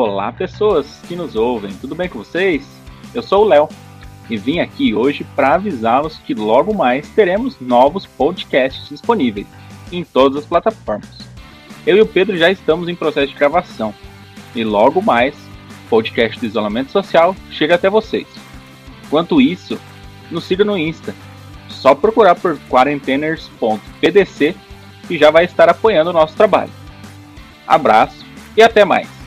Olá, pessoas que nos ouvem, tudo bem com vocês? Eu sou o Léo e vim aqui hoje para avisá-los que logo mais teremos novos podcasts disponíveis em todas as plataformas. Eu e o Pedro já estamos em processo de gravação e logo mais podcast do isolamento social chega até vocês. Quanto isso, nos siga no Insta. Só procurar por quarenteners.pdc e já vai estar apoiando o nosso trabalho. Abraço e até mais!